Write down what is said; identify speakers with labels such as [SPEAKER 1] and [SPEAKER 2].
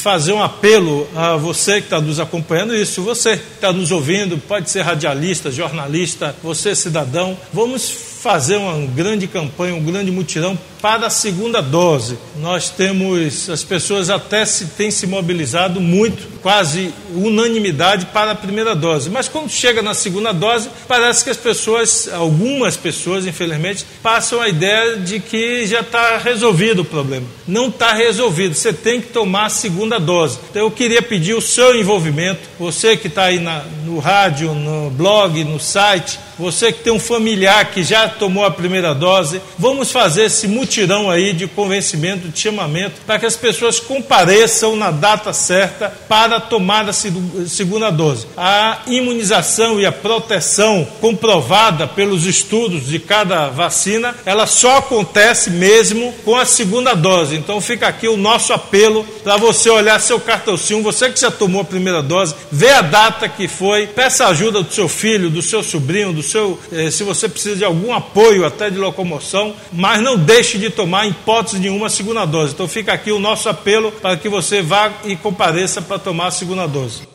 [SPEAKER 1] fazer um apelo a você que está nos acompanhando, isso, você que está nos ouvindo, pode ser radialista, jornalista, você cidadão, vamos fazer uma grande campanha, um grande mutirão para a segunda dose. Nós temos, as pessoas até se têm se mobilizado muito, quase unanimidade para a primeira dose. Mas quando chega na segunda dose, parece que as pessoas, algumas pessoas, infelizmente, passam a ideia de que já está resolvido o problema. Não está resolvido, você tem que tomar a segunda dose. Então eu queria pedir o seu envolvimento, você que está aí na, no rádio, no blog, no site, você que tem um familiar que já tomou a primeira dose, vamos fazer esse mutirão aí de convencimento, de chamamento, para que as pessoas compareçam na data certa para tomar a segunda dose. A imunização e a proteção comprovada pelos estudos de cada vacina, ela só acontece mesmo com a segunda dose. Então fica aqui o nosso apelo para você olhar seu cartãozinho, você que já tomou a primeira dose, vê a data que foi, peça ajuda do seu filho, do seu sobrinho, do seu, eh, se você precisa de algum apoio até de locomoção, mas não deixe de tomar, em hipótese nenhuma, a segunda dose. Então fica aqui o nosso apelo para que você vá e compareça para tomar a segunda dose.